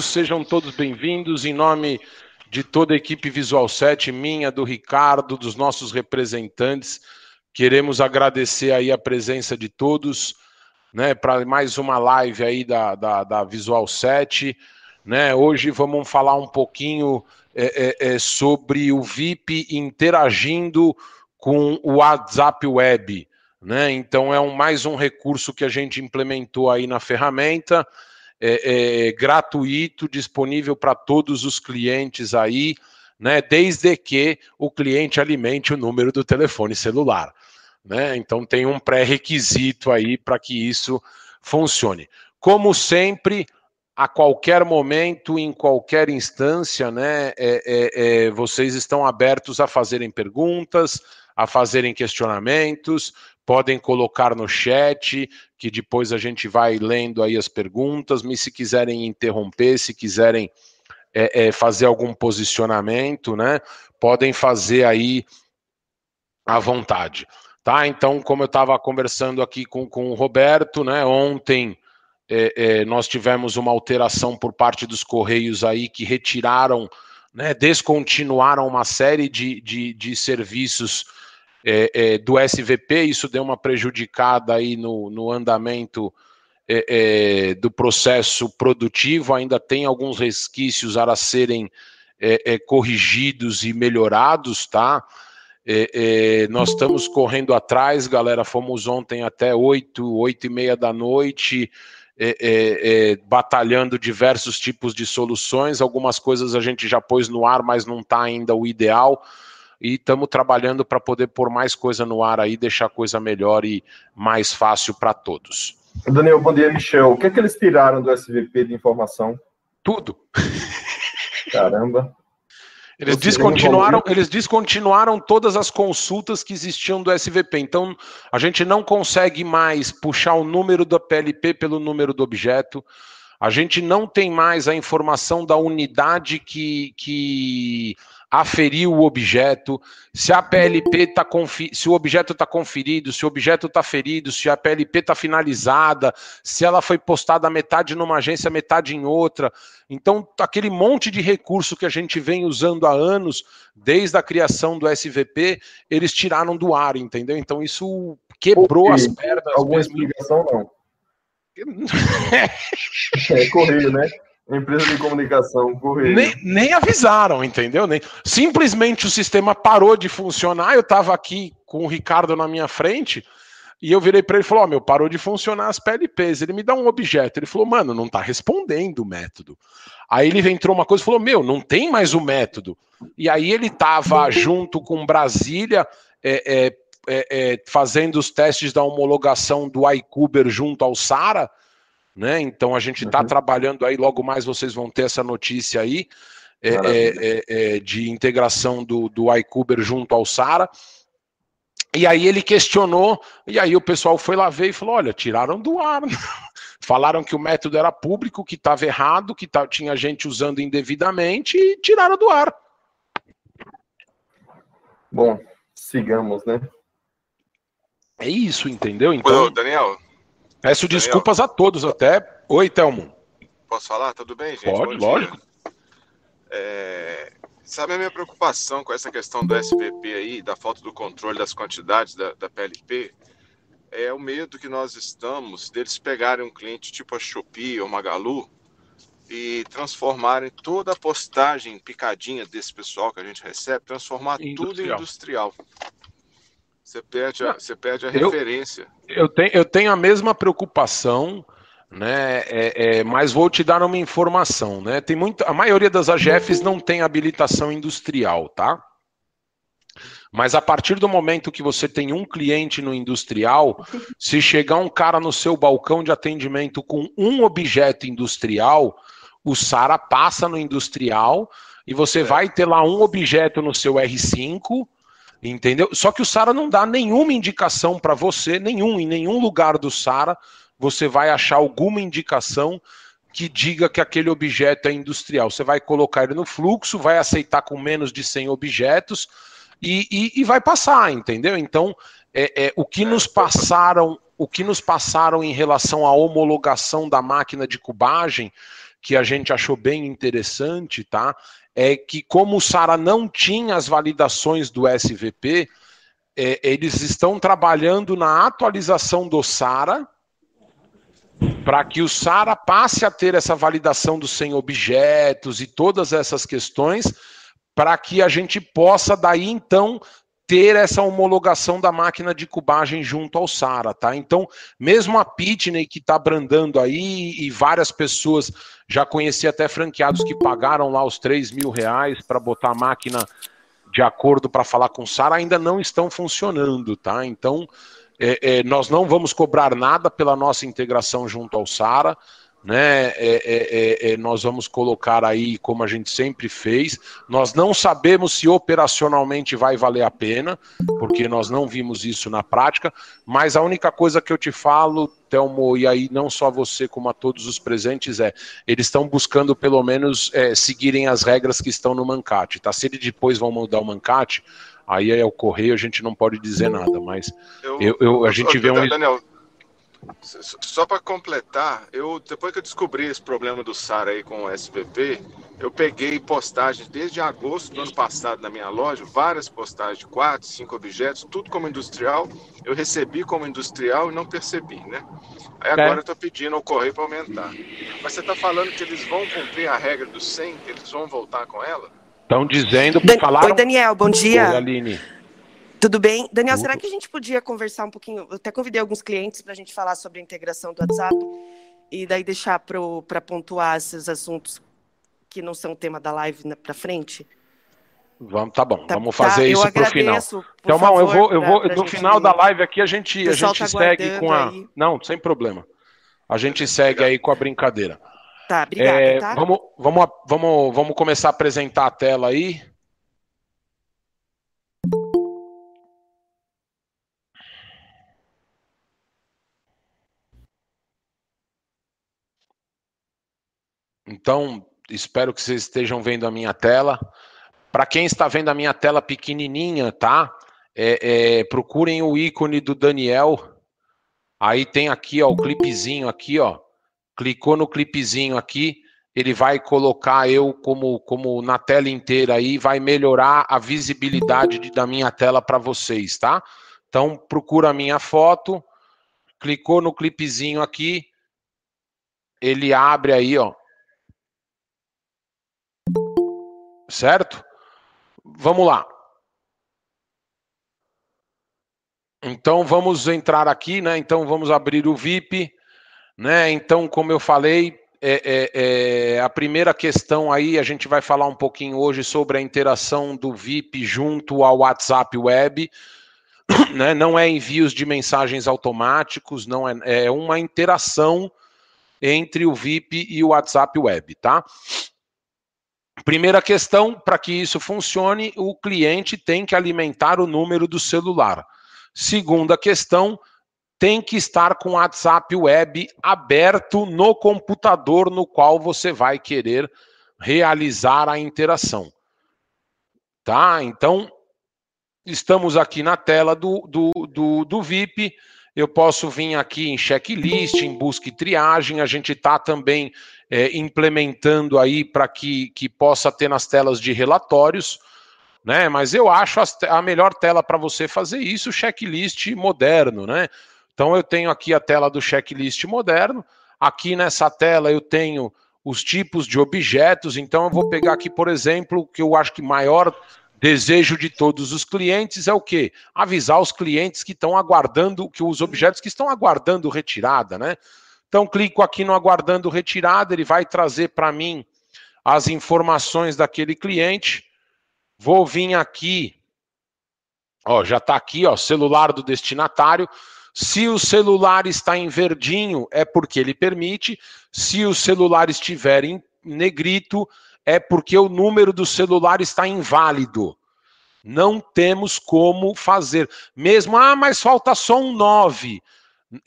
sejam todos bem-vindos em nome de toda a equipe Visual 7, minha, do Ricardo, dos nossos representantes. Queremos agradecer aí a presença de todos, né, para mais uma live aí da, da, da, Visual 7, né, hoje vamos falar um pouquinho é, é, é, sobre o VIP interagindo com o WhatsApp Web, né, então é um, mais um recurso que a gente implementou aí na ferramenta, é, é, gratuito, disponível para todos os clientes aí, né? Desde que o cliente alimente o número do telefone celular. Né? Então tem um pré-requisito aí para que isso funcione. Como sempre, a qualquer momento, em qualquer instância, né, é, é, é, vocês estão abertos a fazerem perguntas, a fazerem questionamentos, podem colocar no chat, que depois a gente vai lendo aí as perguntas, mas se quiserem interromper, se quiserem é, é, fazer algum posicionamento, né, podem fazer aí à vontade. Tá? Então, como eu estava conversando aqui com, com o Roberto, né, ontem é, é, nós tivemos uma alteração por parte dos Correios aí que retiraram, né, descontinuaram uma série de, de, de serviços é, é, do SVP, isso deu uma prejudicada aí no, no andamento é, é, do processo produtivo, ainda tem alguns resquícios a serem é, é, corrigidos e melhorados, tá? nós estamos correndo atrás, galera, fomos ontem até 8, 8 e meia da noite, batalhando diversos tipos de soluções, algumas coisas a gente já pôs no ar, mas não está ainda o ideal, e estamos trabalhando para poder pôr mais coisa no ar aí, deixar a coisa melhor e mais fácil para todos. Daniel, bom dia, Michel. O que é que eles tiraram do SVP de informação? Tudo. Caramba. Eles descontinuaram, eles descontinuaram todas as consultas que existiam do SVP. Então, a gente não consegue mais puxar o número da PLP pelo número do objeto. A gente não tem mais a informação da unidade que, que aferir o objeto, se a PLP está se o objeto está conferido, se o objeto está ferido, se a PLP está finalizada, se ela foi postada metade numa agência, metade em outra. Então, aquele monte de recurso que a gente vem usando há anos, desde a criação do SVP, eles tiraram do ar, entendeu? Então, isso quebrou as pernas. Alguma mesmo. explicação, não? é correio, né? Empresa de comunicação, correio. Nem, nem avisaram, entendeu? Nem, simplesmente o sistema parou de funcionar. Eu estava aqui com o Ricardo na minha frente e eu virei para ele e falou: Ó, oh, meu, parou de funcionar as PLPs. Ele me dá um objeto. Ele falou: Mano, não está respondendo o método. Aí ele entrou uma coisa e falou: Meu, não tem mais o método. E aí ele estava junto com Brasília. É, é, é, é, fazendo os testes da homologação do iCuber junto ao SARA, né? Então a gente está uhum. trabalhando aí, logo mais vocês vão ter essa notícia aí é, é, é, é, de integração do, do iCuber junto ao Sara. E aí ele questionou, e aí o pessoal foi lá ver e falou: olha, tiraram do ar. Falaram que o método era público, que estava errado, que tinha gente usando indevidamente e tiraram do ar. Bom, sigamos, né? É isso, entendeu? Então, Ô, Daniel, Peço Daniel. desculpas a todos até. Oi, Telmo. Posso falar? Tudo bem, gente? Pode, lógico. É... Sabe a minha preocupação com essa questão do SVP aí, da falta do controle das quantidades da, da PLP? É o medo que nós estamos deles pegarem um cliente tipo a Shopee ou Magalu e transformarem toda a postagem picadinha desse pessoal que a gente recebe, transformar industrial. tudo em industrial. Você perde a, você perde a eu, referência. Eu tenho, eu tenho a mesma preocupação, né? É, é, mas vou te dar uma informação, né? Tem muita, a maioria das AGFs não tem habilitação industrial, tá? Mas a partir do momento que você tem um cliente no industrial, se chegar um cara no seu balcão de atendimento com um objeto industrial, o SARA passa no industrial e você é. vai ter lá um objeto no seu R5 Entendeu? Só que o Sara não dá nenhuma indicação para você, nenhum, em nenhum lugar do Sara você vai achar alguma indicação que diga que aquele objeto é industrial. Você vai colocar ele no fluxo, vai aceitar com menos de 100 objetos e, e, e vai passar, entendeu? Então, é, é, o que nos passaram, o que nos passaram em relação à homologação da máquina de cubagem que a gente achou bem interessante, tá? É que como o Sara não tinha as validações do SVP, é, eles estão trabalhando na atualização do Sara para que o Sara passe a ter essa validação dos 100 objetos e todas essas questões, para que a gente possa daí então ter essa homologação da máquina de cubagem junto ao Sara, tá? Então, mesmo a Pitney que está brandando aí e várias pessoas, já conheci até franqueados que pagaram lá os 3 mil reais para botar a máquina de acordo para falar com o Sara, ainda não estão funcionando, tá? Então, é, é, nós não vamos cobrar nada pela nossa integração junto ao Sara né? É, é, é, é, nós vamos colocar aí como a gente sempre fez. Nós não sabemos se operacionalmente vai valer a pena, porque nós não vimos isso na prática. Mas a única coisa que eu te falo, Telmo, e aí não só você como a todos os presentes é, eles estão buscando pelo menos é, seguirem as regras que estão no Mancate, tá? Se eles depois vão mudar o Mancate, aí é o correio, a gente não pode dizer nada. Mas eu, eu, eu a gente vê um Daniel, só para completar, eu depois que eu descobri esse problema do SAR aí com o SPP, eu peguei postagens desde agosto do ano passado na minha loja, várias postagens de quatro, cinco objetos, tudo como industrial. Eu recebi como industrial e não percebi, né? Aí agora é. eu estou pedindo ao correio para aumentar. Mas você está falando que eles vão cumprir a regra do 100, que eles vão voltar com ela? Estão dizendo, Dan falaram... Oi, Daniel, bom dia. Oi, Aline. Tudo bem? Daniel, será que a gente podia conversar um pouquinho? Eu até convidei alguns clientes para a gente falar sobre a integração do WhatsApp e daí deixar para pontuar esses assuntos que não são tema da live para frente. Vamos, tá bom, tá, vamos fazer tá, isso para o final. Então, favor, eu vou, eu vou, pra, no final da live aqui a gente, a gente tá segue com a. Aí. Não, sem problema. A gente segue aí com a brincadeira. Tá, obrigada. É, tá? Vamos, vamos, vamos, vamos começar a apresentar a tela aí. Então, espero que vocês estejam vendo a minha tela. Para quem está vendo a minha tela pequenininha, tá? É, é, procurem o ícone do Daniel. Aí tem aqui, ó, o clipezinho aqui, ó. Clicou no clipezinho aqui, ele vai colocar eu como, como na tela inteira aí, vai melhorar a visibilidade de, da minha tela para vocês, tá? Então, procura a minha foto, clicou no clipezinho aqui, ele abre aí, ó, certo? Vamos lá. Então vamos entrar aqui, né? Então vamos abrir o VIP, né? Então, como eu falei, é, é, é, a primeira questão aí, a gente vai falar um pouquinho hoje sobre a interação do VIP junto ao WhatsApp Web. Né? Não é envios de mensagens automáticos, não é, é uma interação entre o VIP e o WhatsApp Web, tá? Primeira questão, para que isso funcione, o cliente tem que alimentar o número do celular. Segunda questão, tem que estar com o WhatsApp web aberto no computador no qual você vai querer realizar a interação. Tá? Então, estamos aqui na tela do, do, do, do VIP. Eu posso vir aqui em checklist, em busca e triagem. A gente está também é, implementando aí para que, que possa ter nas telas de relatórios, né? Mas eu acho a, a melhor tela para você fazer isso, checklist moderno, né? Então eu tenho aqui a tela do checklist moderno. Aqui nessa tela eu tenho os tipos de objetos. Então eu vou pegar aqui, por exemplo, o que eu acho que maior desejo de todos os clientes é o quê? Avisar os clientes que estão aguardando, que os objetos que estão aguardando retirada, né? Então, clico aqui no aguardando retirada, ele vai trazer para mim as informações daquele cliente. Vou vir aqui, ó, já está aqui, ó, celular do destinatário. Se o celular está em verdinho, é porque ele permite. Se o celular estiver em negrito, é porque o número do celular está inválido. Não temos como fazer. Mesmo, ah, mas falta só um 9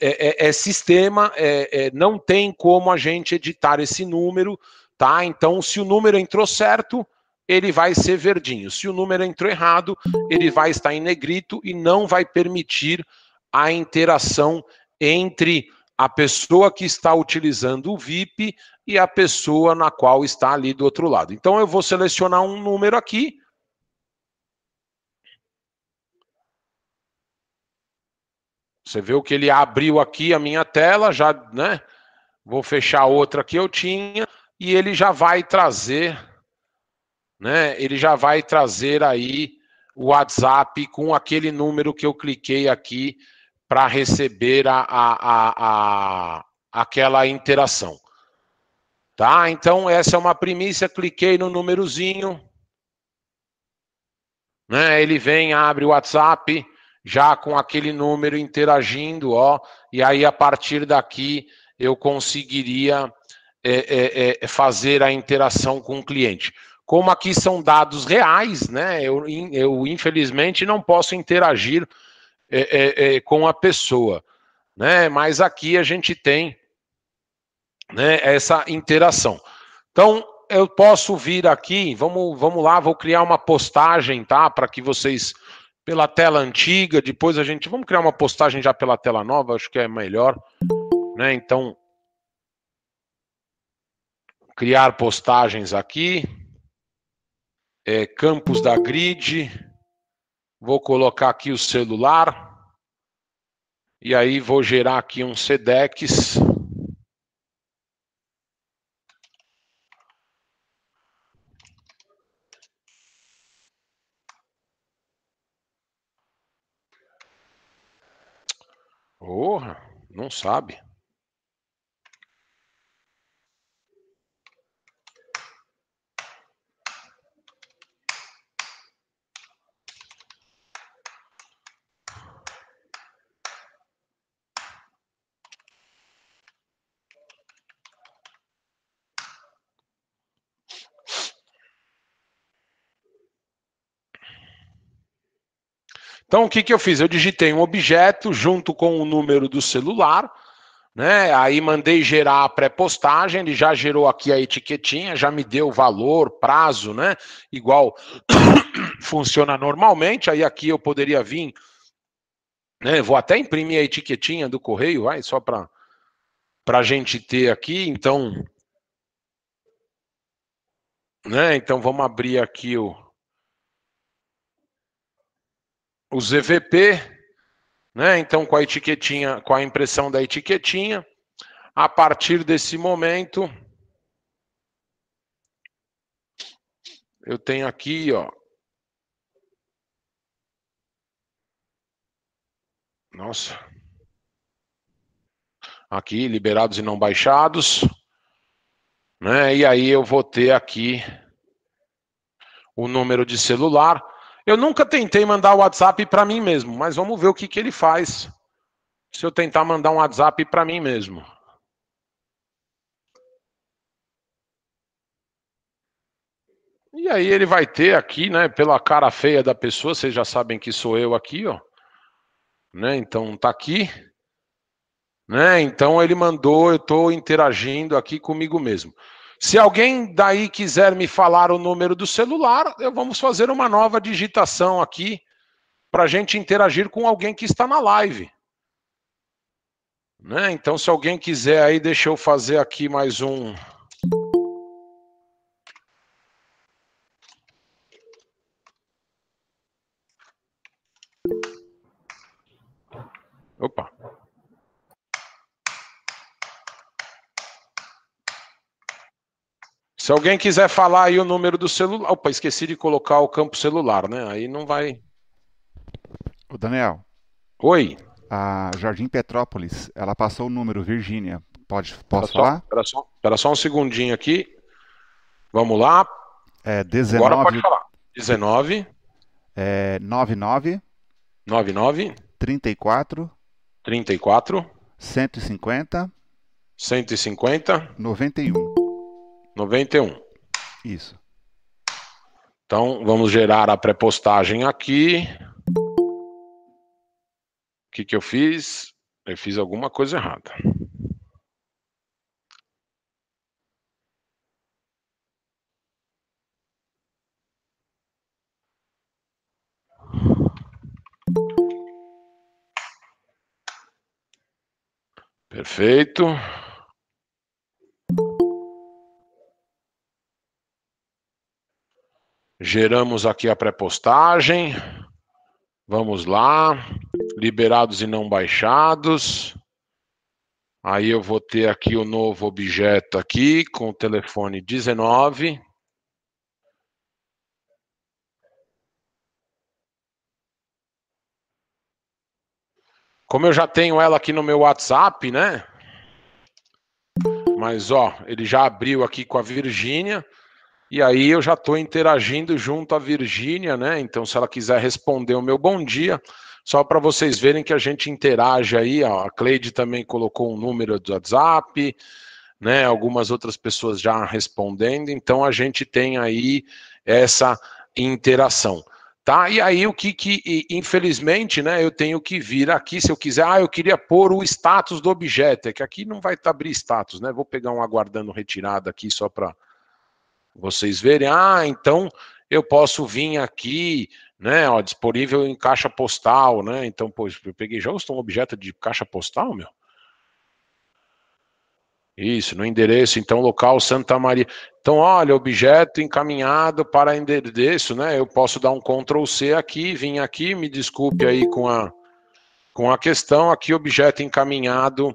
é, é, é sistema, é, é, não tem como a gente editar esse número, tá? Então, se o número entrou certo, ele vai ser verdinho. Se o número entrou errado, ele vai estar em negrito e não vai permitir a interação entre a pessoa que está utilizando o VIP e a pessoa na qual está ali do outro lado. Então eu vou selecionar um número aqui. Você viu que ele abriu aqui a minha tela, já, né? Vou fechar outra que eu tinha e ele já vai trazer, né? Ele já vai trazer aí o WhatsApp com aquele número que eu cliquei aqui para receber a, a, a, aquela interação. Tá? Então, essa é uma primícia. Cliquei no númerozinho. Né? Ele vem, abre o WhatsApp, já com aquele número interagindo, ó. E aí, a partir daqui, eu conseguiria é, é, é, fazer a interação com o cliente. Como aqui são dados reais, né? Eu, eu infelizmente não posso interagir é, é, é, com a pessoa, né? Mas aqui a gente tem né, essa interação. Então, eu posso vir aqui, vamos, vamos lá, vou criar uma postagem, tá? Para que vocês, pela tela antiga, depois a gente, vamos criar uma postagem já pela tela nova, acho que é melhor, né? Então, criar postagens aqui, é, campos da grid, Vou colocar aqui o celular. E aí vou gerar aqui um SEDEX. Porra, não sabe. Então, o que, que eu fiz? Eu digitei um objeto junto com o número do celular, né? Aí mandei gerar a pré-postagem, ele já gerou aqui a etiquetinha, já me deu valor, prazo, né? Igual funciona normalmente. Aí aqui eu poderia vir, né? Vou até imprimir a etiquetinha do correio, vai, só para para a gente ter aqui. Então, né? Então vamos abrir aqui o o ZVP, né? Então, com a etiquetinha, com a impressão da etiquetinha, a partir desse momento, eu tenho aqui, ó. Nossa. Aqui, liberados e não baixados. Né? E aí eu vou ter aqui o número de celular. Eu nunca tentei mandar o WhatsApp para mim mesmo, mas vamos ver o que, que ele faz se eu tentar mandar um WhatsApp para mim mesmo. E aí ele vai ter aqui, né, pela cara feia da pessoa, vocês já sabem que sou eu aqui, ó. Né? Então tá aqui. Né? Então ele mandou, eu estou interagindo aqui comigo mesmo. Se alguém daí quiser me falar o número do celular, eu vamos fazer uma nova digitação aqui para a gente interagir com alguém que está na live. Né? Então, se alguém quiser aí, deixa eu fazer aqui mais um. Opa. Se alguém quiser falar aí o número do celular. Opa, esqueci de colocar o campo celular, né? Aí não vai. O Daniel. Oi. A Jardim Petrópolis, ela passou o número, Virgínia. Pode, posso espera falar? Espera só, espera só um segundinho aqui. Vamos lá. É 19. Agora pode falar. 19. É 99. 99. 34. 34. 150. 150. 91. 91. Isso. Então, vamos gerar a pré-postagem aqui. O que, que eu fiz? Eu fiz alguma coisa errada. Perfeito. Geramos aqui a pré-postagem. Vamos lá. Liberados e não baixados. Aí eu vou ter aqui o novo objeto aqui com o telefone 19. Como eu já tenho ela aqui no meu WhatsApp, né? Mas ó, ele já abriu aqui com a Virgínia. E aí eu já estou interagindo junto à Virgínia, né? Então, se ela quiser responder o meu bom dia, só para vocês verem que a gente interage aí, ó, a Cleide também colocou um número do WhatsApp, né? Algumas outras pessoas já respondendo, então a gente tem aí essa interação. Tá? E aí o que, que infelizmente, né, eu tenho que vir aqui, se eu quiser, ah, eu queria pôr o status do objeto, é que aqui não vai abrir status, né? Vou pegar um aguardando retirada aqui só para vocês verem. Ah, então eu posso vir aqui, né, ó, disponível em caixa postal, né? Então, pô, eu peguei já um objeto de caixa postal, meu. Isso, no endereço, então, local Santa Maria. Então, olha, objeto encaminhado para endereço, né? Eu posso dar um Ctrl C aqui, vim aqui, me desculpe aí com a, com a questão, aqui objeto encaminhado,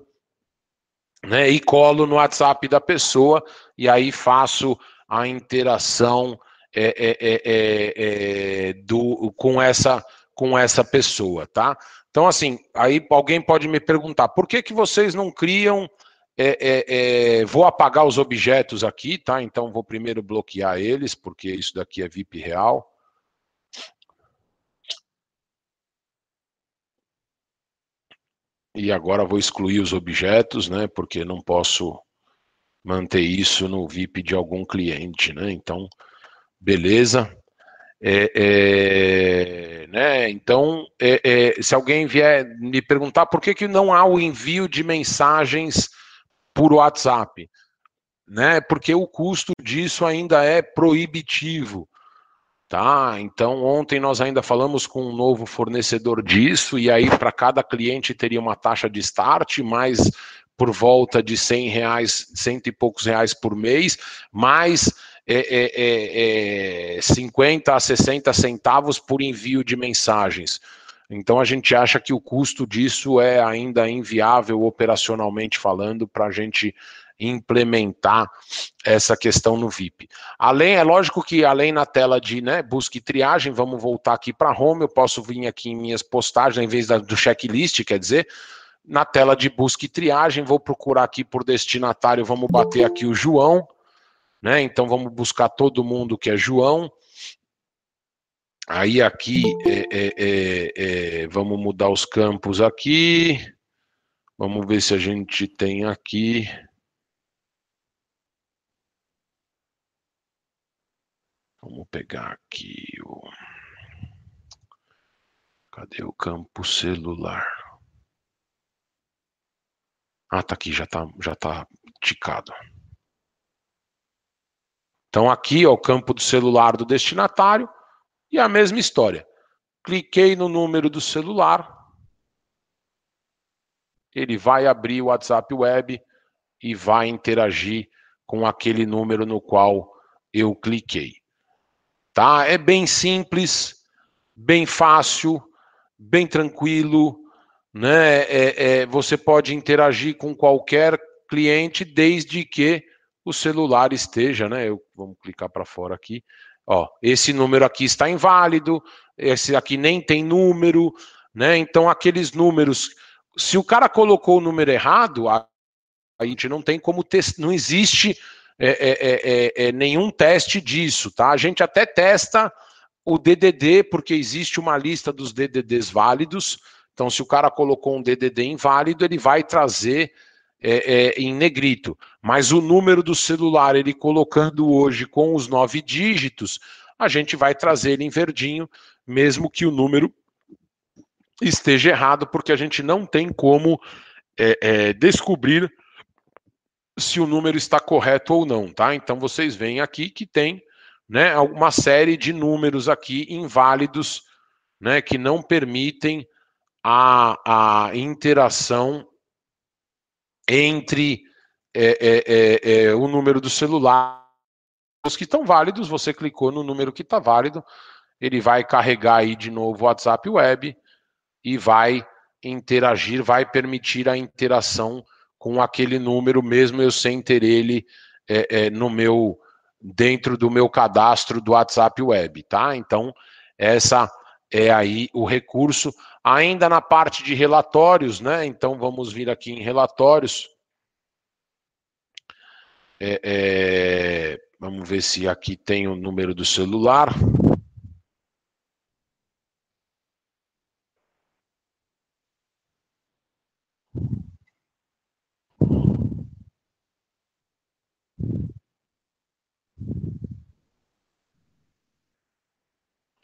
né? E colo no WhatsApp da pessoa, e aí faço a interação é, é, é, é, é do, com, essa, com essa pessoa, tá? Então, assim, aí alguém pode me perguntar, por que, que vocês não criam é, é, é, vou apagar os objetos aqui, tá? Então vou primeiro bloquear eles, porque isso daqui é VIP real. E agora vou excluir os objetos, né? Porque não posso manter isso no VIP de algum cliente, né? Então, beleza. É, é, né? Então, é, é, se alguém vier me perguntar por que, que não há o envio de mensagens por WhatsApp, né? Porque o custo disso ainda é proibitivo. Tá? Então, ontem nós ainda falamos com um novo fornecedor disso, e aí para cada cliente teria uma taxa de start, mais por volta de 100 reais, cento e poucos reais por mês, mais é, é, é, 50 a 60 centavos por envio de mensagens. Então a gente acha que o custo disso é ainda inviável operacionalmente falando para a gente implementar essa questão no VIP. Além, é lógico que além na tela de né, busca e triagem, vamos voltar aqui para home, eu posso vir aqui em minhas postagens, em vez da, do checklist, quer dizer, na tela de busca e triagem, vou procurar aqui por destinatário, vamos bater aqui o João, né? Então vamos buscar todo mundo que é João. Aí aqui, é, é, é, é, vamos mudar os campos aqui. Vamos ver se a gente tem aqui. Vamos pegar aqui o. Cadê o campo celular? Ah, tá aqui, já tá, já tá ticado. Então aqui, ó, o campo do celular do destinatário. E a mesma história. Cliquei no número do celular, ele vai abrir o WhatsApp Web e vai interagir com aquele número no qual eu cliquei. Tá? É bem simples, bem fácil, bem tranquilo, né? É, é, você pode interagir com qualquer cliente desde que o celular esteja, né? Eu, vamos clicar para fora aqui. Ó, esse número aqui está inválido, esse aqui nem tem número, né? Então, aqueles números, se o cara colocou o número errado, a, a gente não tem como testar, não existe é é, é, é, é, nenhum teste disso, tá? A gente até testa o DDD, porque existe uma lista dos DDDs válidos. Então, se o cara colocou um DDD inválido, ele vai trazer é, é, em negrito. Mas o número do celular, ele colocando hoje com os nove dígitos, a gente vai trazer ele em verdinho, mesmo que o número esteja errado, porque a gente não tem como é, é descobrir se o número está correto ou não, tá? Então vocês veem aqui que tem né, uma série de números aqui inválidos, né, que não permitem a, a interação entre o número do celular. Os que estão válidos, você clicou no número que está válido, ele vai carregar aí de novo o WhatsApp Web e vai interagir, vai permitir a interação com aquele número, mesmo eu sem ter ele é, é, no meu dentro do meu cadastro do WhatsApp Web, tá? Então, essa é aí o recurso. Ainda na parte de relatórios, né? Então, vamos vir aqui em relatórios. É, é, vamos ver se aqui tem o número do celular.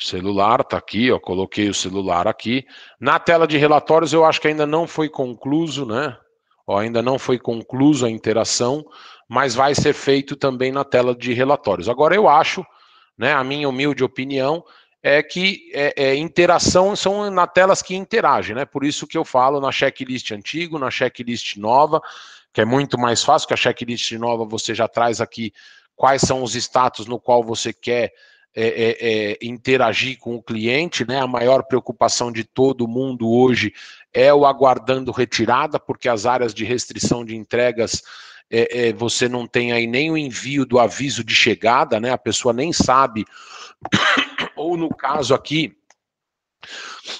Celular, tá aqui, ó, coloquei o celular aqui. Na tela de relatórios eu acho que ainda não foi concluso, né? Ó, ainda não foi concluso a interação, mas vai ser feito também na tela de relatórios. Agora eu acho, né, a minha humilde opinião é que é, é, interação são na telas que interagem, né? Por isso que eu falo na checklist antigo, na checklist nova, que é muito mais fácil, que a checklist nova você já traz aqui quais são os status no qual você quer é, é, é, interagir com o cliente, né? A maior preocupação de todo mundo hoje é o aguardando retirada, porque as áreas de restrição de entregas é, é, você não tem aí nem o envio do aviso de chegada, né? A pessoa nem sabe, ou no caso aqui,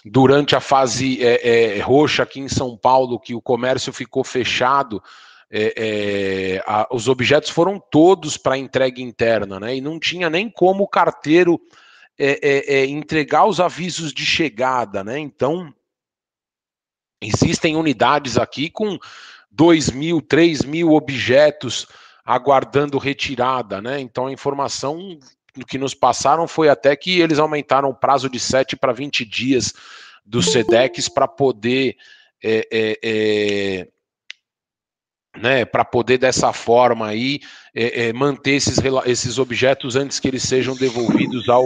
durante a fase é, roxa aqui em São Paulo, que o comércio ficou fechado é, é, a, os objetos foram todos para entrega interna, né? E não tinha nem como o carteiro é, é, é, entregar os avisos de chegada, né? Então, existem unidades aqui com 2 mil, 3 mil objetos aguardando retirada, né? Então, a informação que nos passaram foi até que eles aumentaram o prazo de 7 para 20 dias dos SEDEX para poder é, é, é, né, para poder dessa forma aí é, é, manter esses, esses objetos antes que eles sejam devolvidos ao,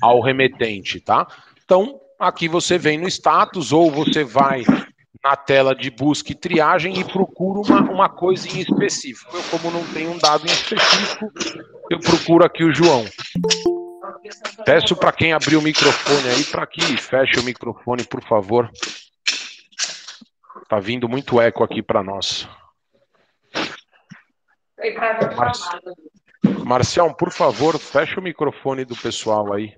ao remetente, tá? Então, aqui você vem no status ou você vai na tela de busca e triagem e procura uma, uma coisa em específico. Eu, como não tenho um dado em específico, eu procuro aqui o João. Peço para quem abrir o microfone aí para que feche o microfone, por favor. Tá vindo muito eco aqui para nós. Mar... Marcião, por favor, fecha o microfone do pessoal aí.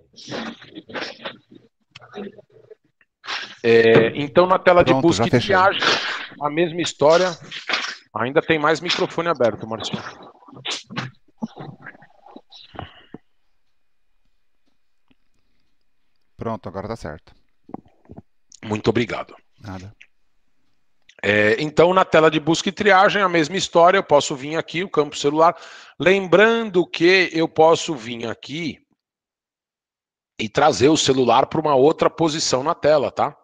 É, então, na tela de Pronto, busca e viagem, a mesma história. Ainda tem mais microfone aberto, Marcião. Pronto, agora tá certo. Muito obrigado. Nada. É, então, na tela de busca e triagem, a mesma história, eu posso vir aqui, o campo celular. Lembrando que eu posso vir aqui e trazer o celular para uma outra posição na tela, tá?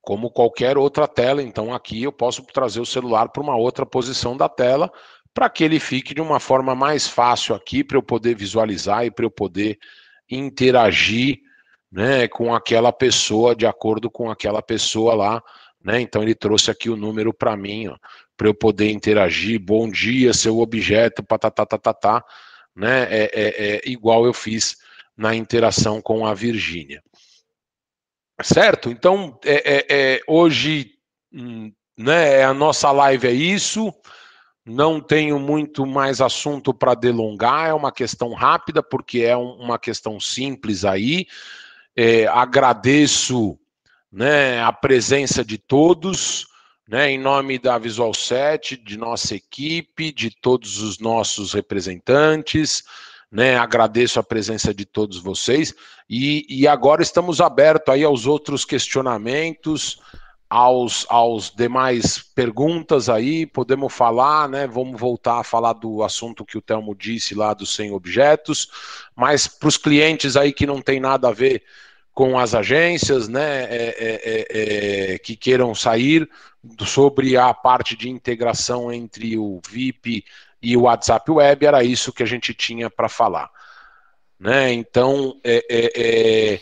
Como qualquer outra tela, então aqui eu posso trazer o celular para uma outra posição da tela, para que ele fique de uma forma mais fácil aqui, para eu poder visualizar e para eu poder interagir né, com aquela pessoa, de acordo com aquela pessoa lá, né? Então ele trouxe aqui o número para mim, para eu poder interagir. Bom dia, seu objeto, patatatatá, né? É, é, é igual eu fiz na interação com a Virgínia. Certo? Então, é, é, é hoje, hum, né, a nossa live é isso. Não tenho muito mais assunto para delongar, é uma questão rápida, porque é uma questão simples aí. É, agradeço né, a presença de todos, né, em nome da Visual 7, de nossa equipe, de todos os nossos representantes. Né, agradeço a presença de todos vocês e, e agora estamos abertos aí aos outros questionamentos, aos, aos demais perguntas aí, podemos falar, né? Vamos voltar a falar do assunto que o Telmo disse lá dos 100 objetos, mas para os clientes aí que não tem nada a ver com as agências, né, é, é, é, é que queiram sair sobre a parte de integração entre o VIP e o WhatsApp Web, era isso que a gente tinha para falar. Né? Então, é, é,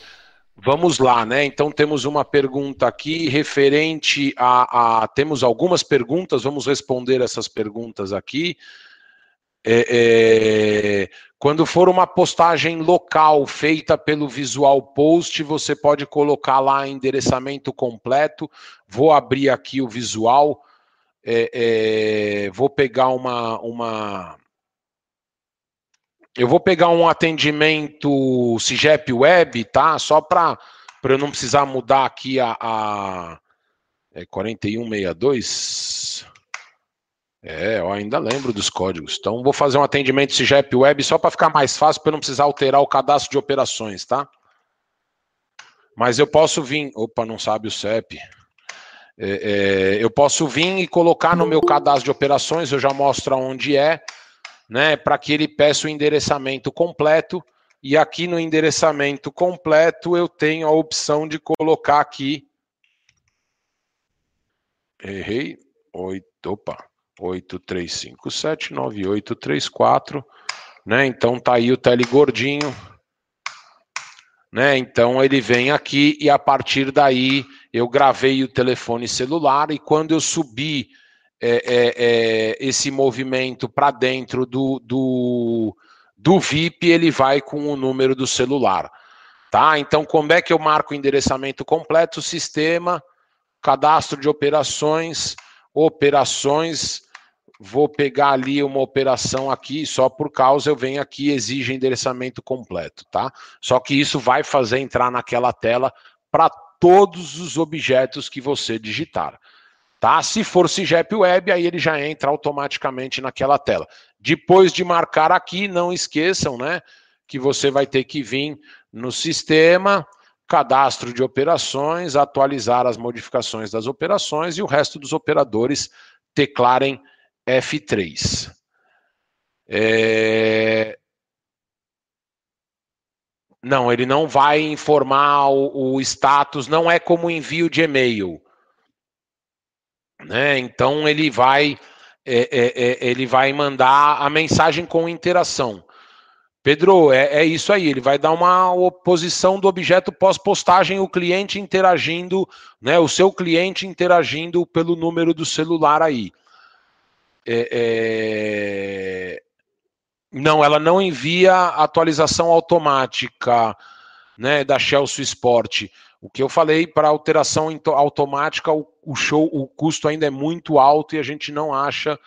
Vamos lá, né? Então temos uma pergunta aqui referente a, a temos algumas perguntas, vamos responder essas perguntas aqui. É, é, quando for uma postagem local feita pelo Visual Post, você pode colocar lá endereçamento completo. Vou abrir aqui o visual. É, é vou pegar uma, uma, eu vou pegar um atendimento CIGEP Web, tá? Só para eu não precisar mudar aqui a, a é 4162. É, eu ainda lembro dos códigos. Então, vou fazer um atendimento CIGEP Web só para ficar mais fácil, para não precisar alterar o cadastro de operações, tá? Mas eu posso vir. Opa, não sabe o CEP. É, é, eu posso vir e colocar no meu cadastro de operações, eu já mostro onde é né, para que ele peça o endereçamento completo. E aqui no endereçamento completo eu tenho a opção de colocar aqui. Errei. 8, opa, 83579834, né? Então tá aí o telegordinho, né? Então ele vem aqui e a partir daí eu gravei o telefone celular e quando eu subir é, é, é, esse movimento para dentro do, do, do VIP, ele vai com o número do celular. Tá? Então, como é que eu marco o endereçamento completo? Sistema, cadastro de operações, operações. Vou pegar ali uma operação aqui, só por causa eu venho aqui exige endereçamento completo, tá? Só que isso vai fazer entrar naquela tela para todos os objetos que você digitar. Tá? Se for CIGEP Web, aí ele já entra automaticamente naquela tela. Depois de marcar aqui, não esqueçam, né, que você vai ter que vir no sistema, cadastro de operações, atualizar as modificações das operações e o resto dos operadores teclarem F3. É... Não, ele não vai informar o, o status, não é como envio de e-mail né? Então ele vai é, é, é, ele vai mandar a mensagem com interação. Pedro, é, é, isso aí. Ele vai dar uma oposição do objeto pós-postagem, o cliente interagindo, né? O seu cliente interagindo pelo número do celular aí. É, é... Não, ela não envia atualização automática, né? Da Chelsea Sport. O que eu falei para alteração automática, o, o, show, o custo ainda é muito alto e a gente não acha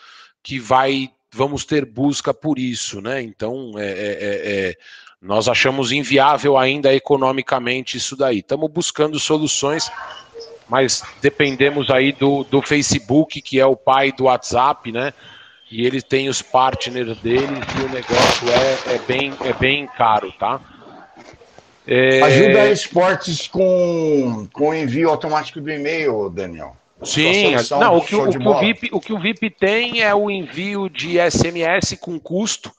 que vai, vamos ter busca por isso, né? Então, é, é, é, é nós achamos inviável ainda economicamente isso daí. Estamos buscando soluções, mas dependemos aí do, do Facebook, que é o pai do WhatsApp, né? E ele tem os partners deles e o negócio é, é, bem, é bem caro, tá? É... Ajuda esportes com, com envio automático do e-mail, Daniel. Sim, não, o que, o, que o, VIP, o que o VIP tem é o envio de SMS com custo,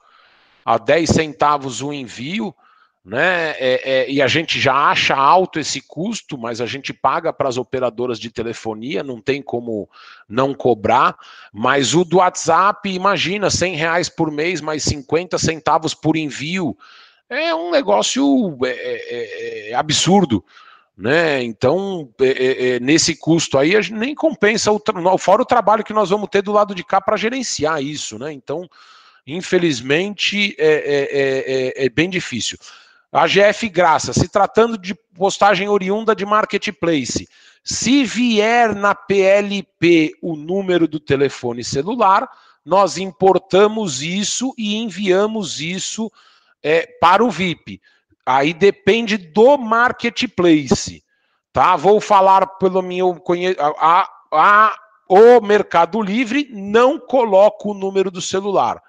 a 10 centavos o envio, né? É, é, e a gente já acha alto esse custo, mas a gente paga para as operadoras de telefonia, não tem como não cobrar. Mas o do WhatsApp, imagina, 100 reais por mês, mais 50 centavos por envio é um negócio é, é, é absurdo. Né? Então, é, é, é, nesse custo aí, a gente nem compensa, o fora o trabalho que nós vamos ter do lado de cá para gerenciar isso. Né? Então, infelizmente, é, bem difícil. A GF Graça, se tratando de postagem oriunda de marketplace, se vier na PLP o número do telefone celular, nós importamos isso e enviamos isso é, para o VIP. Aí depende do marketplace. Tá? Vou falar pelo meu conhecimento. A, a, o Mercado Livre não coloca o número do celular.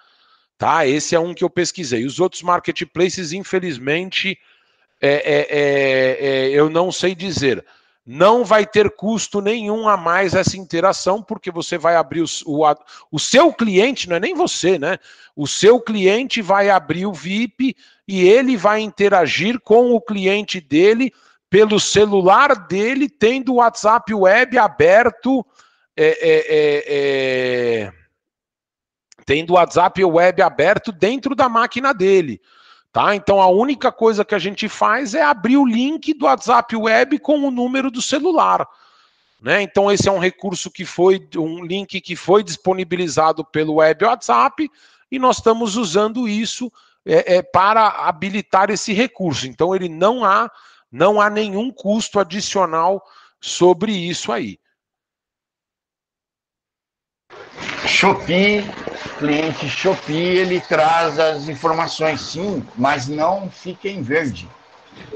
Tá? Esse é um que eu pesquisei. Os outros marketplaces, infelizmente, é, é, é, é eu não sei dizer não vai ter custo nenhum a mais essa interação, porque você vai abrir o, o, o, seu cliente, não é nem você, né? O seu cliente vai abrir o VIP e ele vai interagir com o cliente dele pelo celular dele, tendo o WhatsApp web aberto. É, é, é, é tendo o WhatsApp web aberto dentro da máquina dele. Tá? Então a única coisa que a gente faz é abrir o link do WhatsApp Web com o número do celular. Né? Então, esse é um recurso que foi, um link que foi disponibilizado pelo Web WhatsApp, e nós estamos usando isso é, é, para habilitar esse recurso. Então, ele não há, não há nenhum custo adicional sobre isso aí. Shopee, cliente Shopee, ele traz as informações sim, mas não fica em verde.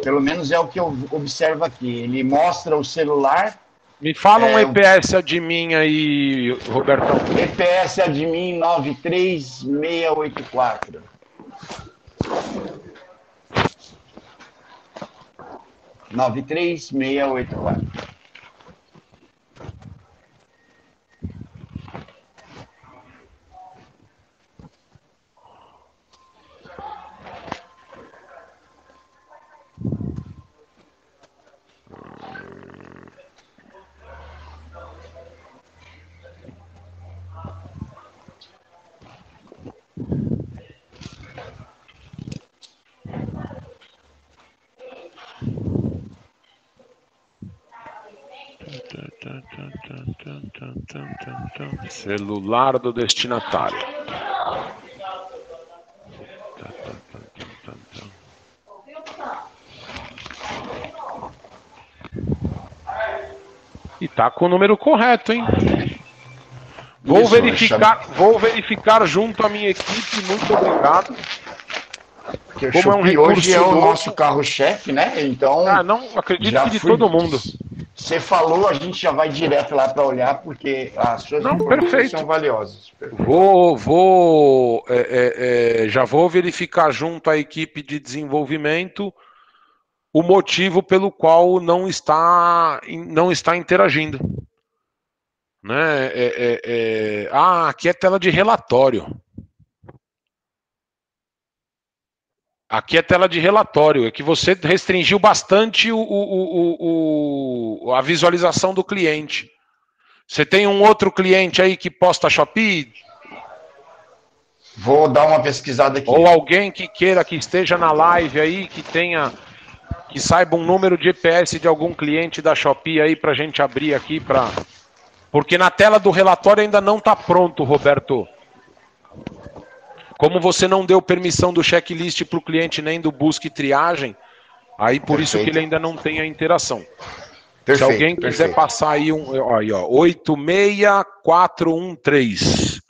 Pelo menos é o que eu observo aqui. Ele mostra o celular. Me fala um é, EPS admin aí, Robertão. EPS admin 93684. Nove três seis oito quatro. Celular do destinatário. E tá com o número correto, hein? Vou Isso, verificar, chamo... vou verificar junto à minha equipe. Muito obrigado. Como é um recurso hoje é o nosso carro-chefe, né? Então. Ah, não acredito que de todo mundo. Você falou, a gente já vai direto lá para olhar, porque as suas Não, informações perfeito. são valiosas. Perfeito. Vou, vou é, é, é, já vou verificar junto à equipe de desenvolvimento o motivo pelo qual não está, não está interagindo. Né? É, é, é, ah, aqui é tela de relatório. Aqui é tela de relatório, é que você restringiu bastante o, o, o, a visualização do cliente. Você tem um outro cliente aí que posta Shopee? Vou dar uma pesquisada aqui. Ou alguém que queira que esteja na live aí, que tenha, que saiba um número de EPS de algum cliente da Shopee aí para a gente abrir aqui para, porque na tela do relatório ainda não está pronto, Roberto. Como você não deu permissão do checklist para o cliente nem do busca e triagem, aí por perfeito. isso que ele ainda não tem a interação. Perfeito, Se alguém quiser perfeito. passar aí um. Aí, ó, 86413.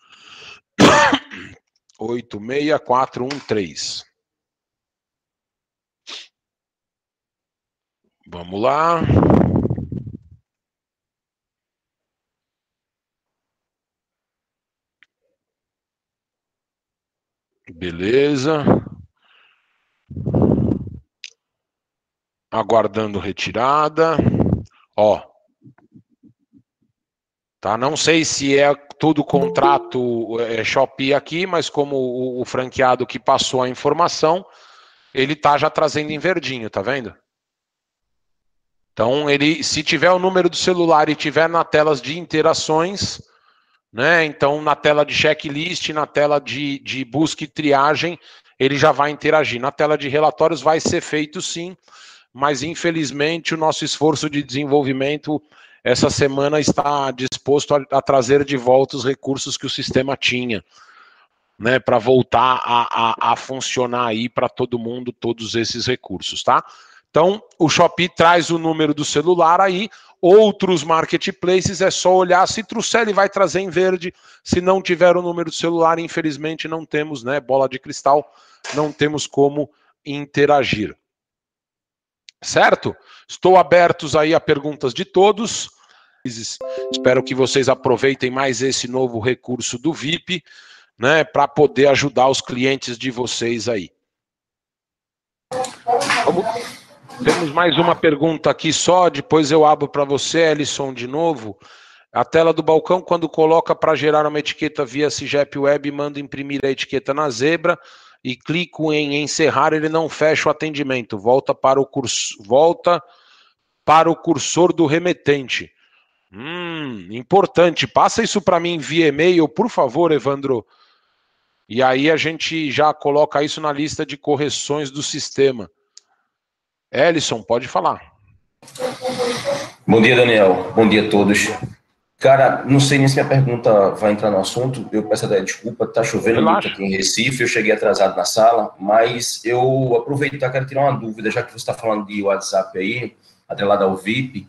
86413. Vamos lá. Beleza. Aguardando retirada. Ó. Tá? Não sei se é todo contrato é, Shopee aqui, mas como o, o franqueado que passou a informação, ele tá já trazendo em verdinho, tá vendo? Então, ele, se tiver o número do celular e tiver na telas de interações, né? Então, na tela de checklist, na tela de, de busca e triagem, ele já vai interagir. Na tela de relatórios vai ser feito sim, mas infelizmente o nosso esforço de desenvolvimento essa semana está disposto a, a trazer de volta os recursos que o sistema tinha. Né, para voltar a, a, a funcionar aí para todo mundo todos esses recursos, tá? Então, o Shopee traz o número do celular aí, outros marketplaces é só olhar, se trouxer ele vai trazer em verde, se não tiver o número do celular, infelizmente não temos, né, bola de cristal, não temos como interagir. Certo? Estou abertos aí a perguntas de todos. Espero que vocês aproveitem mais esse novo recurso do VIP, né, para poder ajudar os clientes de vocês aí. Vamos temos mais uma pergunta aqui só, depois eu abro para você, Ellison, de novo. A tela do balcão, quando coloca para gerar uma etiqueta via CIGEP Web, manda imprimir a etiqueta na zebra e clico em encerrar, ele não fecha o atendimento. Volta para o curso, volta para o cursor do remetente. Hum, importante. Passa isso para mim via e-mail, por favor, Evandro. E aí a gente já coloca isso na lista de correções do sistema. Ellison, pode falar. Bom dia, Daniel. Bom dia a todos. Cara, não sei nem se minha pergunta vai entrar no assunto. Eu peço até desculpa, tá chovendo muito aqui em Recife, eu cheguei atrasado na sala, mas eu aproveitar, quero tirar uma dúvida, já que você está falando de WhatsApp aí, atrelado ao VIP.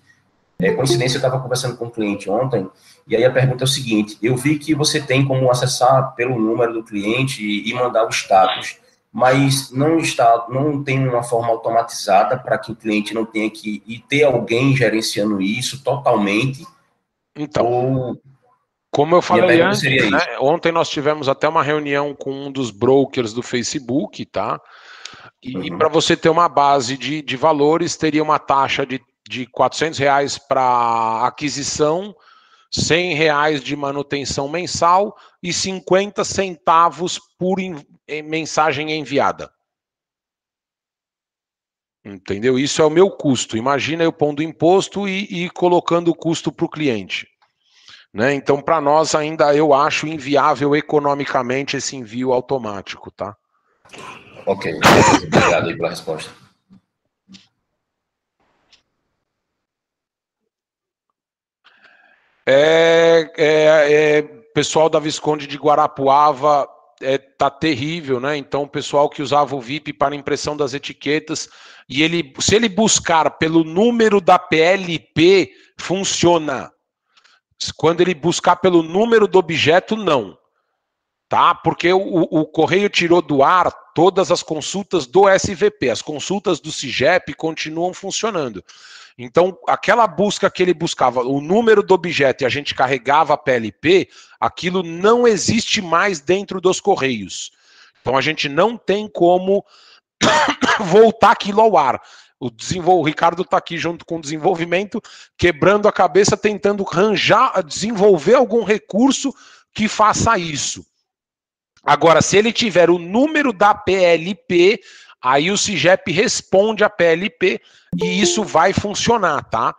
É, coincidência, eu estava conversando com um cliente ontem, e aí a pergunta é o seguinte: eu vi que você tem como acessar pelo número do cliente e, e mandar o status mas não está, não tem uma forma automatizada para que o cliente não tenha que e ter alguém gerenciando isso totalmente. Então, ou... como eu falei antes, né, ontem nós tivemos até uma reunião com um dos brokers do Facebook, tá? E uhum. para você ter uma base de, de valores, teria uma taxa de, de 400 reais para aquisição, 100 reais de manutenção mensal e 50 centavos por mensagem enviada. Entendeu? Isso é o meu custo. Imagina eu pondo imposto e, e colocando o custo para o cliente. Né? Então, para nós, ainda eu acho inviável economicamente esse envio automático, tá? Ok, obrigado aí pela resposta. É, é, é, pessoal da Visconde de Guarapuava é, tá terrível, né? Então, o pessoal que usava o VIP para impressão das etiquetas, e ele, se ele buscar pelo número da PLP, funciona. Quando ele buscar pelo número do objeto, não. Tá? Porque o, o correio tirou do ar todas as consultas do SVP. As consultas do CIGEP continuam funcionando. Então, aquela busca que ele buscava, o número do objeto e a gente carregava a PLP, aquilo não existe mais dentro dos correios. Então, a gente não tem como voltar aquilo ao ar. O, desenvol... o Ricardo está aqui junto com o desenvolvimento, quebrando a cabeça, tentando arranjar, desenvolver algum recurso que faça isso. Agora, se ele tiver o número da PLP, Aí o CIGEP responde a PLP e isso vai funcionar, tá?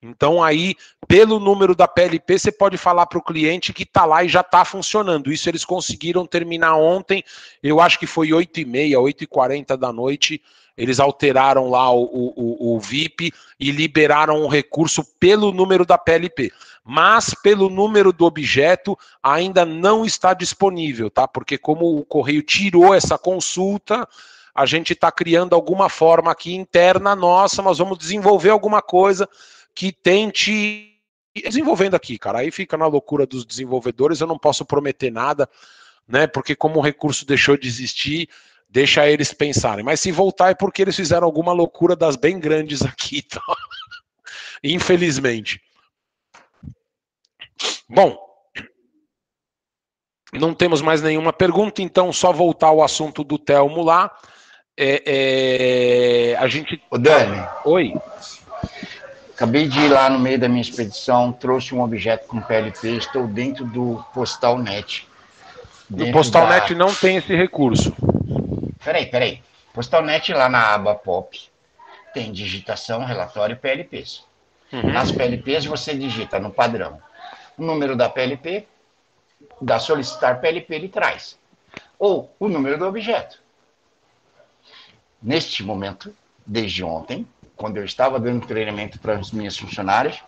Então aí, pelo número da PLP, você pode falar para o cliente que está lá e já está funcionando. Isso eles conseguiram terminar ontem, eu acho que foi 8h30, 8h40 da noite. Eles alteraram lá o, o, o VIP e liberaram o recurso pelo número da PLP. Mas pelo número do objeto ainda não está disponível, tá? Porque como o correio tirou essa consulta, a gente está criando alguma forma aqui interna nossa, nós vamos desenvolver alguma coisa que tente desenvolvendo aqui, cara. Aí fica na loucura dos desenvolvedores, eu não posso prometer nada, né? Porque como o recurso deixou de existir, deixa eles pensarem. Mas se voltar é porque eles fizeram alguma loucura das bem grandes aqui, então. Infelizmente. Bom, não temos mais nenhuma pergunta, então só voltar ao assunto do Telmo lá é, é, a gente. Ô Dani. Oi. Acabei de ir lá no meio da minha expedição, trouxe um objeto com PLP, estou dentro do PostalNet. O PostalNet da... não tem esse recurso. Peraí, peraí. PostalNet lá na aba POP tem digitação, relatório e PLPs. Uhum. Nas PLPs você digita no padrão o número da PLP, da solicitar PLP ele traz. Ou o número do objeto neste momento, desde ontem, quando eu estava dando treinamento para as minhas funcionárias,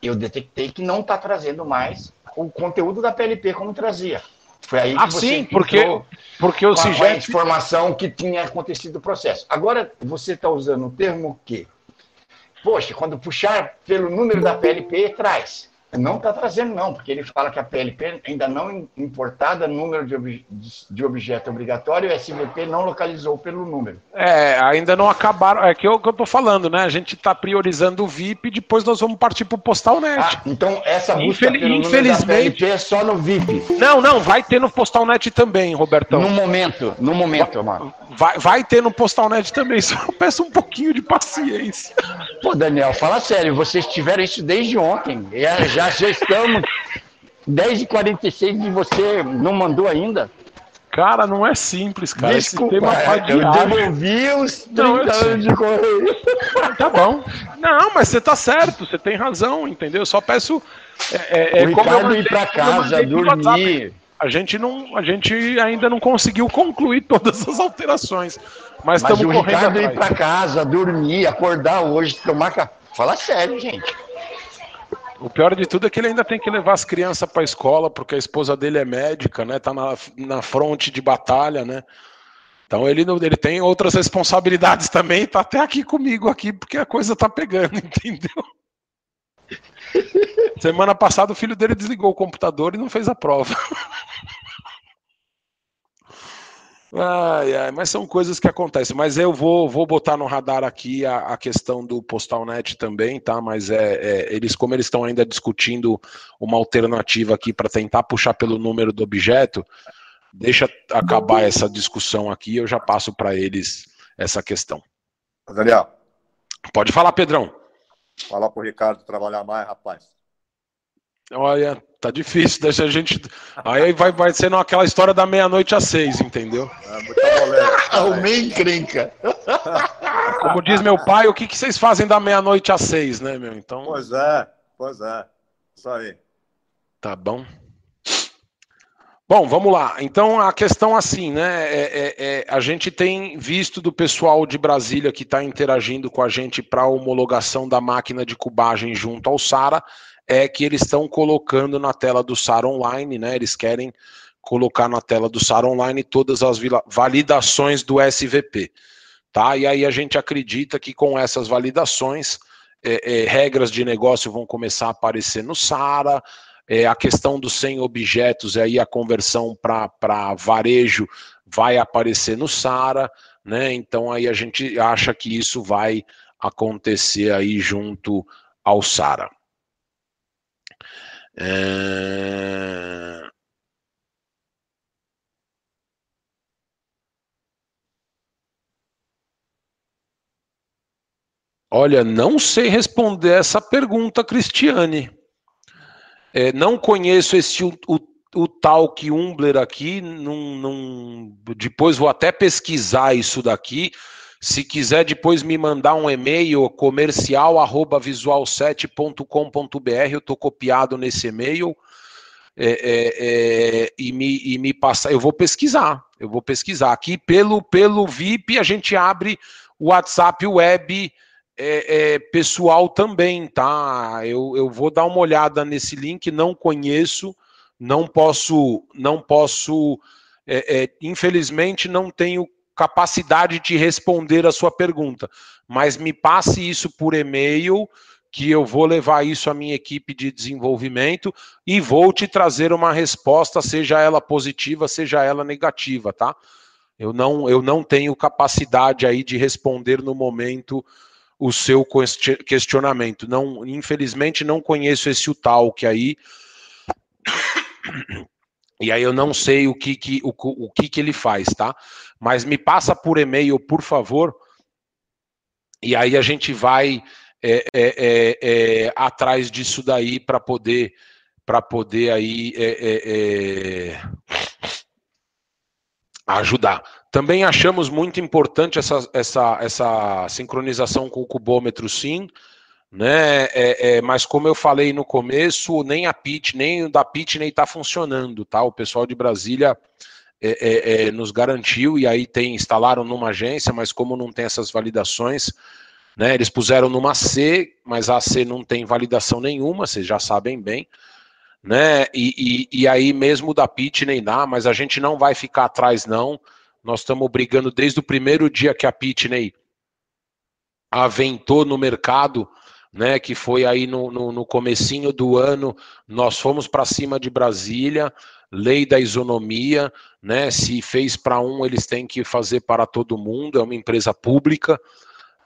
eu detectei que não está trazendo mais o conteúdo da PLP como trazia. Foi aí que ah, você sim, porque, porque o CIGEP... a informação que tinha acontecido o processo. Agora, você está usando o termo que, poxa, quando puxar pelo número da PLP, traz. Não está trazendo, não, porque ele fala que a PLP ainda não importada número de, ob de objeto obrigatório, o SVP não localizou pelo número. É, ainda não acabaram. É que é o que eu estou falando, né? A gente está priorizando o VIP e depois nós vamos partir para o Postalnet. Ah, então essa busca Infel pelo infelizmente é só no VIP. Não, não, vai ter no Postalnet também, Robertão. No momento, no momento, mano. Vai, vai ter no Postalnet também, só peço um pouquinho de paciência. Pô, Daniel, fala sério, vocês tiveram isso desde ontem. Já já, já estamos 10h46 e você não mandou ainda? Cara, não é simples, cara. Desculpa, Esse tema é, eu devolvi os 30 não, anos de correio. Tá bom. Não, mas você tá certo, você tem razão, entendeu? Eu só peço. É, é, o Ricardo ir para casa, dormir. A gente não, a gente ainda não conseguiu concluir todas as alterações, mas, estamos correndo Ricardo ir para casa, dormir, acordar hoje, tomar café. Fala sério, gente. O pior de tudo é que ele ainda tem que levar as crianças para a escola, porque a esposa dele é médica, né? Tá na, na fronte de batalha, né? Então ele, não- ele tem outras responsabilidades também, tá até aqui comigo aqui, porque a coisa tá pegando, entendeu? Semana passada o filho dele desligou o computador e não fez a prova. Ai, ai, mas são coisas que acontecem. Mas eu vou, vou botar no radar aqui a, a questão do PostalNet também, tá? Mas é, é, eles, como eles estão ainda discutindo uma alternativa aqui para tentar puxar pelo número do objeto, deixa acabar essa discussão aqui, eu já passo para eles essa questão. Daniel, Pode falar, Pedrão. Fala pro Ricardo trabalhar mais, rapaz. Olha, tá difícil, deixa a gente. Aí vai, vai ser aquela história da meia-noite às seis, entendeu? É muita moleza. Encrenca. Como diz meu pai, o que, que vocês fazem da meia-noite às seis, né, meu? Então. Pois é, pois é. Isso aí. Tá bom. Bom, vamos lá. Então a questão assim, né? é- é- é, a gente tem visto do pessoal de Brasília que está interagindo com a gente para a homologação da máquina de cubagem junto ao SARA, é que eles estão colocando na tela do SARA Online, né? Eles querem colocar na tela do SARA Online todas as validações do SVP. Tá? E aí a gente acredita que com essas validações, é, é, regras de negócio vão começar a aparecer no SARA, é, a questão dos 100 objetos, aí a conversão para varejo vai aparecer no SARA, né? Então aí a gente acha que isso vai acontecer aí junto ao SARA. É... Olha, não sei responder essa pergunta, Cristiane. É, não conheço esse o, o, o tal que Umbler aqui. Não, não- depois vou até pesquisar isso daqui. Se quiser depois me mandar um e-mail comercial arroba visual7.com.br, eu estou copiado nesse e-mail. É, é, é, e, me, e me passar. Eu vou pesquisar. Eu vou pesquisar. Aqui pelo, pelo VIP a gente abre o WhatsApp web é, é, pessoal também, tá? Eu, eu vou dar uma olhada nesse link, não conheço, não posso, não posso, é, é, infelizmente não tenho capacidade de responder a sua pergunta, mas me passe isso por e-mail, que eu vou levar isso à minha equipe de desenvolvimento e vou te trazer uma resposta, seja ela positiva, seja ela negativa, tá? Eu não, eu não tenho capacidade aí de responder no momento o seu questi- questionamento. Não, infelizmente não conheço esse Utalk aí. E aí eu não sei o que que, o, o que que ele faz, tá? Mas me passa por e-mail, por favor. E aí a gente vai é, é, é, é, atrás disso daí para poder para poder aí é, é, ajudar. Também achamos muito importante essa, essa, essa sincronização com o cubômetro, sim, né? É, é, mas como eu falei no começo, nem a PIT, nem o da PIT nem está funcionando, tá? O pessoal de Brasília é, é, é, nos garantiu e aí tem instalaram numa agência, mas como não tem essas validações, né? Eles puseram numa C, mas a C não tem validação nenhuma, vocês já sabem bem né? E, e, e aí mesmo da PIT nem dá, mas a gente não vai ficar atrás, não. Nós estamos brigando desde o primeiro dia que a Pitney aventou no mercado, né? Que foi aí no, no, no comecinho do ano, nós fomos para cima de Brasília, lei da isonomia, né? Se fez para um, eles têm que fazer para todo mundo, é uma empresa pública,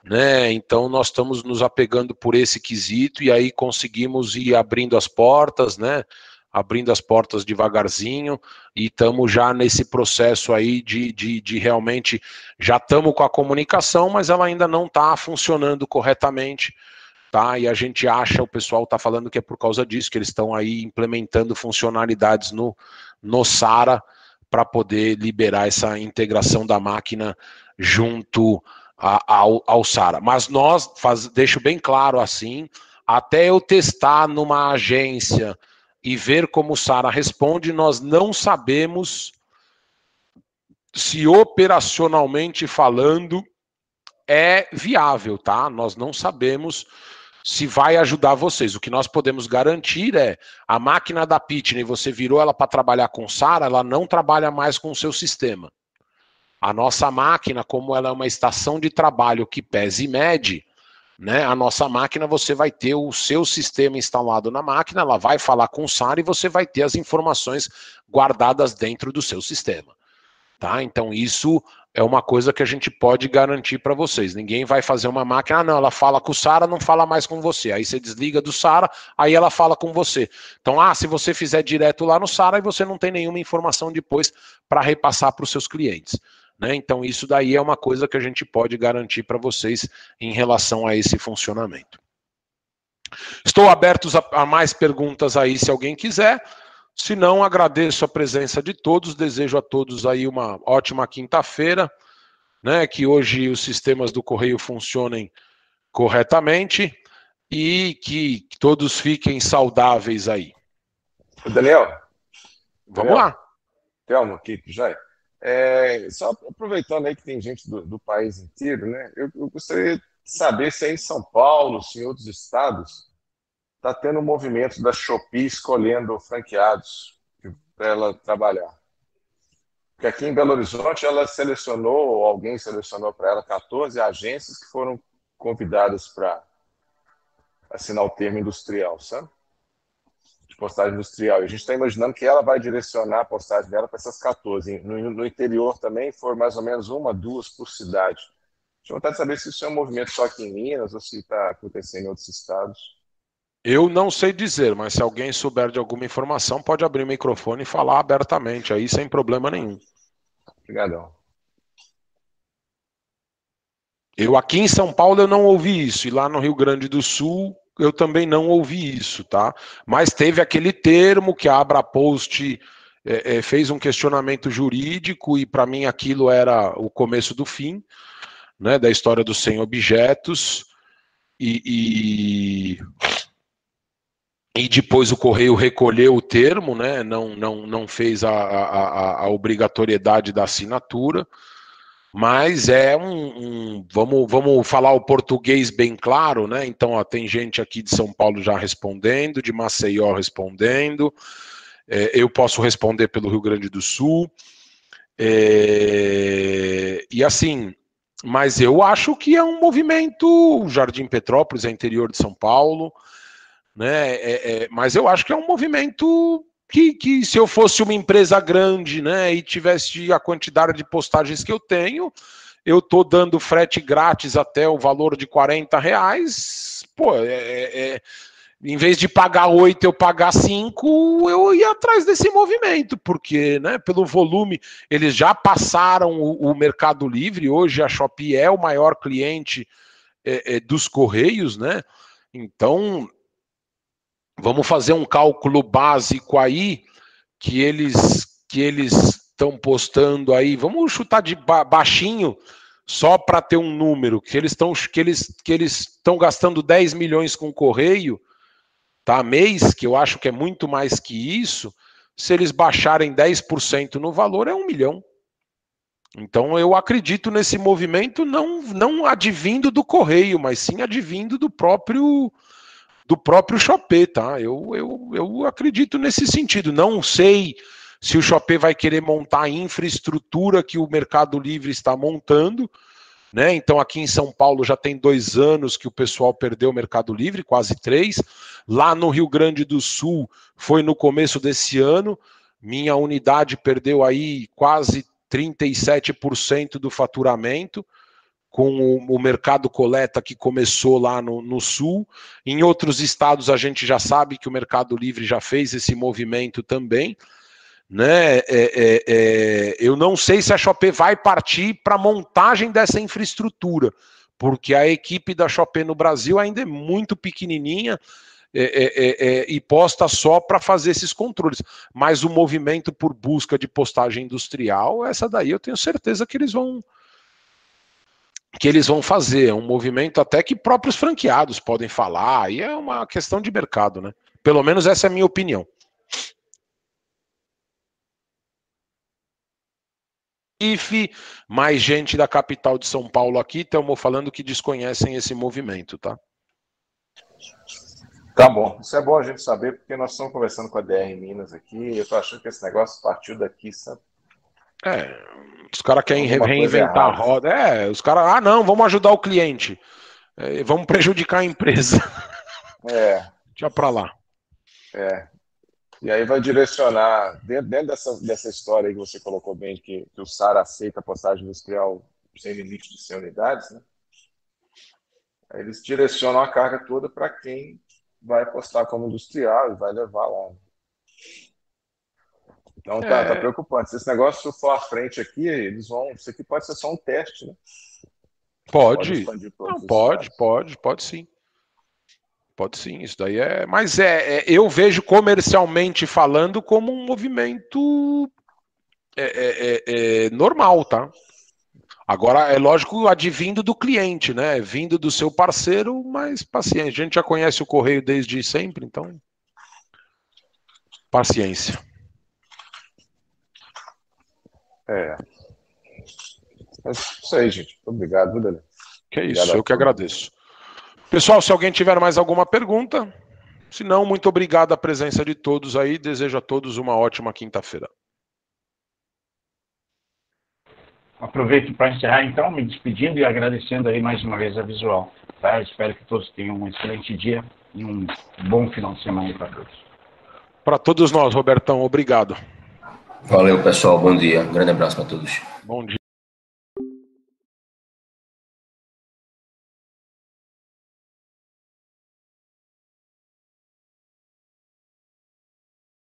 né? Então nós estamos nos apegando por esse quesito e aí conseguimos ir abrindo as portas, né? Abrindo as portas devagarzinho e estamos já nesse processo aí de, de, de realmente já estamos com a comunicação, mas ela ainda não está funcionando corretamente, tá? E a gente acha, o pessoal está falando que é por causa disso que eles estão aí implementando funcionalidades no, no SARA para poder liberar essa integração da máquina junto a- ao, ao SARA. Mas nós, faz, deixo bem claro assim, até eu testar numa agência e ver como Sara responde. Nós não sabemos se operacionalmente falando é viável, tá? Nós não sabemos se vai ajudar vocês. O que nós podemos garantir é a máquina da Pitney, você virou ela para trabalhar com Sara, ela não trabalha mais com o seu sistema. A nossa máquina, como ela é uma estação de trabalho que pese e mede, né? A nossa máquina, você vai ter o seu sistema instalado na máquina, ela vai falar com o SAR e você vai ter as informações guardadas dentro do seu sistema. Tá? Então, isso é uma coisa que a gente pode garantir para vocês. Ninguém vai fazer uma máquina, ah, não, ela fala com o Sara, não fala mais com você. Aí você desliga do Sara, aí ela fala com você. Então, ah, se você fizer direto lá no Sara, você não tem nenhuma informação depois para repassar para os seus clientes. Né? Então, isso daí é uma coisa que a gente pode garantir para vocês em relação a esse funcionamento. Estou aberto a, a mais perguntas aí, se alguém quiser. Se não, agradeço a presença de todos, desejo a todos aí uma ótima quinta-feira, né? Que hoje os sistemas do correio funcionem corretamente e que todos fiquem saudáveis aí. Daniel. Vamos Daniel. lá. Telmo aqui, já. É, só aproveitando aí que tem gente do, do país inteiro, né? Eu, eu, gostaria de saber se é em São Paulo, se em outros estados, está tendo um movimento da Shopee escolhendo franqueados para ela trabalhar. Porque aqui em Belo Horizonte ela selecionou, ou alguém selecionou para ela 14 agências que foram convidadas para assinar o termo industrial, sabe? De postagem industrial. E a gente está imaginando que ela vai direcionar a postagem dela para essas 14. No, no, interior também for mais ou menos uma, duas por cidade. Deixa eu vontade de saber se isso é um movimento só aqui em Minas ou se está acontecendo em outros estados. Eu não sei dizer, mas se alguém souber de alguma informação, pode abrir o microfone e falar abertamente, aí sem problema nenhum. Obrigadão. Eu aqui em São Paulo eu não ouvi isso, e lá no Rio Grande do Sul eu também não ouvi isso, tá? Mas teve aquele termo que a Abra Post é, é, fez um questionamento jurídico, e para mim aquilo era o começo do fim, né, da história dos 100 objetos, e, e e depois o Correio recolheu o termo, né? não, não, não fez a, a, a obrigatoriedade da assinatura, mas é um, um, vamos, vamos falar o português bem claro, né? Então ó, tem gente aqui de São Paulo já respondendo, de Maceió respondendo, é, eu posso responder pelo Rio Grande do Sul. É, e assim, mas eu acho que é um movimento, Jardim Petrópolis é interior de São Paulo né? É, é, mas eu acho que é um movimento que, que, se eu fosse uma empresa grande, né, e tivesse a quantidade de postagens que eu tenho, eu tô dando frete grátis até o valor de 40 reais, pô, é, é, é em vez de pagar 8 eu pagar 5, eu ia atrás desse movimento, porque, né, pelo volume, eles já passaram o, o Mercado Livre, hoje a Shopee é o maior cliente é, é, dos Correios, né, então Vamos fazer um cálculo básico aí que eles que eles estão postando aí. Vamos chutar de ba baixinho só para ter um número que eles estão que eles que eles estão gastando 10 milhões com correio, tá? Mês, que eu acho que é muito mais que isso. Se eles baixarem 10% no valor é um milhão. Então eu acredito nesse movimento não não advindo do correio, mas sim advindo do próprio do próprio Chopé, tá? Eu, eu, eu acredito nesse sentido. Não sei se o Chopé vai querer montar a infraestrutura que o Mercado Livre está montando, né? Então aqui em São Paulo já tem dois anos que o pessoal perdeu o Mercado Livre, quase três. Lá no Rio Grande do Sul foi no começo desse ano. Minha unidade perdeu aí quase 37% do faturamento com o, mercado coleta que começou lá no, no, sul. Em outros estados a gente já sabe que o Mercado Livre já fez esse movimento também. Né? É, é, é, eu não sei se a Shopee vai partir para a montagem dessa infraestrutura, porque a equipe da Shopee no Brasil ainda é muito pequenininha. É, é, é, e posta só para fazer esses controles. Mas o movimento por busca de postagem industrial, essa daí eu tenho certeza que eles vão, que eles vão fazer, é um movimento até que próprios franqueados podem falar, e é uma questão de mercado, né? Pelo menos essa é a minha opinião. Recife, mais gente da capital de São Paulo aqui, estamos falando que desconhecem esse movimento, tá? Tá bom, isso é bom a gente saber, porque nós estamos conversando com a DR Minas aqui, eu estou achando que esse negócio partiu daqui, sabe? É, os caras querem reinventar a roda. É, os caras, ah, não, vamos ajudar o cliente. É, vamos prejudicar a empresa. É, Deixa pra lá. é. E aí vai direcionar, dentro, dentro dessa, dessa história aí que você colocou bem, que, que o SAR aceita a postagem industrial sem limite de 100 unidades, né? Aí eles direcionam a carga toda para quem vai postar como industrial e vai levar lá. Então tá, É. tá preocupante. Se esse negócio for à frente aqui, eles vão. Isso aqui pode ser só um teste, né? Pode. para Não, pode, pode, pode sim. Pode sim, isso daí é. Mas é, é- eu vejo comercialmente falando como um movimento é, é- é- é normal, tá? Agora, é lógico, advindo do cliente, né? Vindo do seu parceiro, mas paciência. A gente já conhece o correio desde sempre, então. Paciência. É. Mas isso aí, gente. Obrigado, viu, Daniel? Que é Obrigado isso, a eu que todos. agradeço. Pessoal, se alguém tiver mais alguma pergunta, se não, muito obrigado a presença de todos aí. Desejo a todos uma ótima quinta-feira. Aproveito para encerrar, então, me despedindo e agradecendo aí mais uma vez a Visual. Tá? Espero que todos tenham um excelente dia e um bom final de semana para todos. Para todos nós, Robertão, obrigado. Valeu, pessoal. Bom dia. Um grande abraço para todos. Bom dia.